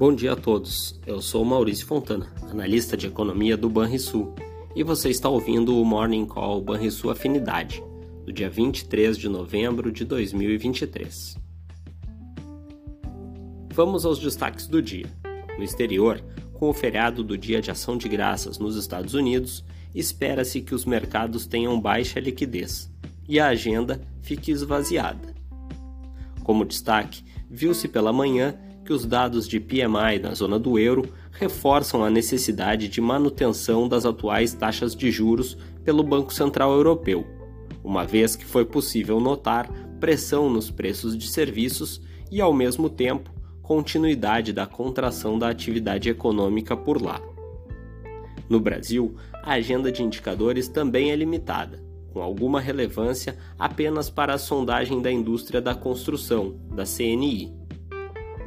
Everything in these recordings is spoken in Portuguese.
Bom dia a todos. Eu sou Maurício Fontana, analista de economia do Banrisul, e você está ouvindo o Morning Call Banrisul Afinidade, do dia 23 de novembro de 2023. Vamos aos destaques do dia. No exterior, com o feriado do Dia de Ação de Graças nos Estados Unidos, espera-se que os mercados tenham baixa liquidez e a agenda fique esvaziada. Como destaque, viu-se pela manhã que os dados de PMI na zona do euro reforçam a necessidade de manutenção das atuais taxas de juros pelo Banco Central Europeu, uma vez que foi possível notar pressão nos preços de serviços e, ao mesmo tempo, continuidade da contração da atividade econômica por lá. No Brasil, a agenda de indicadores também é limitada, com alguma relevância apenas para a sondagem da indústria da construção, da CNI.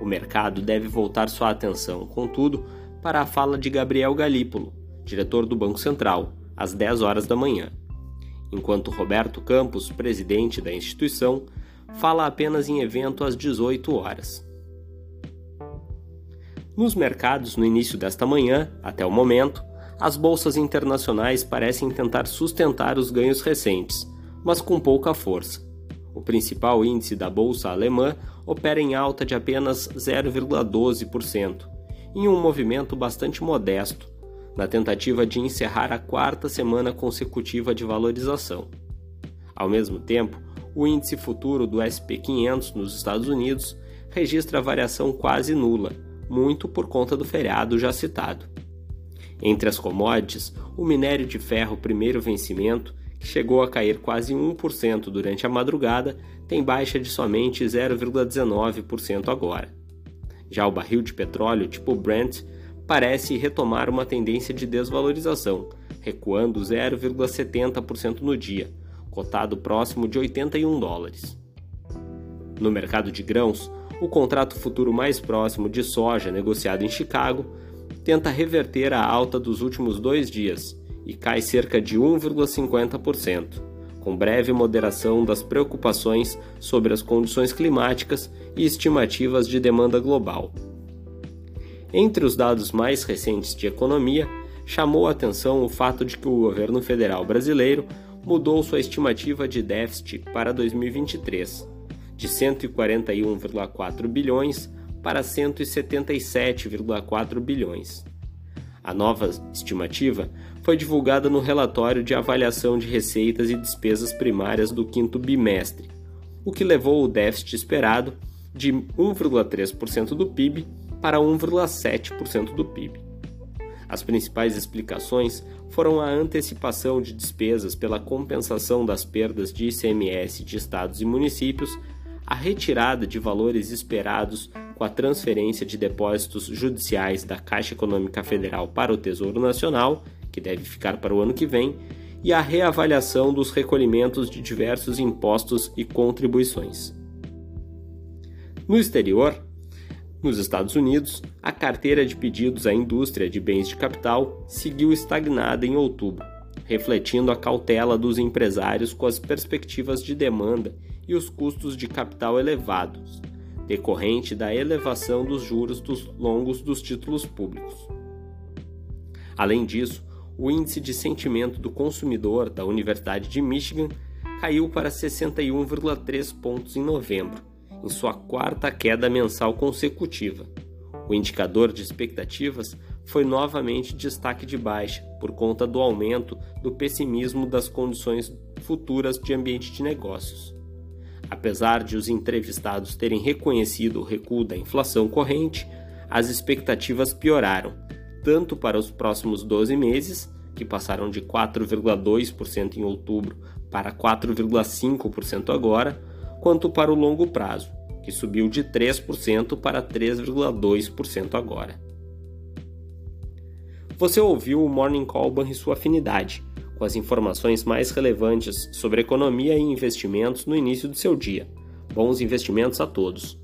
O mercado deve voltar sua atenção, contudo, para a fala de Gabriel Galípolo, diretor do Banco Central, às 10 horas da manhã, enquanto Roberto Campos, presidente da instituição, fala apenas em evento às 18 horas. Nos mercados, no início desta manhã, até o momento, as bolsas internacionais parecem tentar sustentar os ganhos recentes, mas com pouca força. O principal índice da bolsa alemã opera em alta de apenas 0,12%, em um movimento bastante modesto, na tentativa de encerrar a quarta semana consecutiva de valorização. Ao mesmo tempo, o índice futuro do SP 500 nos Estados Unidos registra variação quase nula, muito por conta do feriado já citado. Entre as commodities, o minério de ferro primeiro vencimento chegou a cair quase 1% durante a madrugada, tem baixa de somente 0,19% agora. Já o barril de petróleo tipo Brent parece retomar uma tendência de desvalorização, recuando 0,70% no dia, cotado próximo de 81 dólares. No mercado de grãos, o contrato futuro mais próximo de soja negociado em Chicago tenta reverter a alta dos últimos dois dias e cai cerca de 1,50%, com breve moderação das preocupações sobre as condições climáticas e estimativas de demanda global. Entre os dados mais recentes de economia, chamou a atenção o fato de que o governo federal brasileiro mudou sua estimativa de déficit para 2023, de 141,4 bilhões para 177,4 bilhões. A nova estimativa foi divulgada no relatório de avaliação de receitas e despesas primárias do quinto bimestre, o que levou o déficit esperado de 1,3% do PIB para 1,7% do PIB. As principais explicações foram a antecipação de despesas pela compensação das perdas de ICMS de estados e municípios, a retirada de valores esperados com a transferência de depósitos judiciais da Caixa Econômica Federal para o Tesouro Nacional, que deve ficar para o ano que vem, e a reavaliação dos recolhimentos de diversos impostos e contribuições. No exterior, nos Estados Unidos, a carteira de pedidos à indústria de bens de capital seguiu estagnada em outubro, refletindo a cautela dos empresários com as perspectivas de demanda e os custos de capital elevados, decorrente da elevação dos juros dos longos dos títulos públicos. Além disso, o índice de sentimento do consumidor da Universidade de Michigan caiu para 61,3 pontos em novembro, em sua quarta queda mensal consecutiva. O indicador de expectativas foi novamente destaque de baixa por conta do aumento do pessimismo das condições futuras de ambiente de negócios. Apesar de os entrevistados terem reconhecido o recuo da inflação corrente, as expectativas pioraram, tanto para os próximos 12 meses, que passaram de 4,2% em outubro para 4,5% agora, quanto para o longo prazo, que subiu de 3% para 3,2% agora. Você ouviu o Morning Call sua afinidade com as informações mais relevantes sobre economia e investimentos no início do seu dia. Bons investimentos a todos!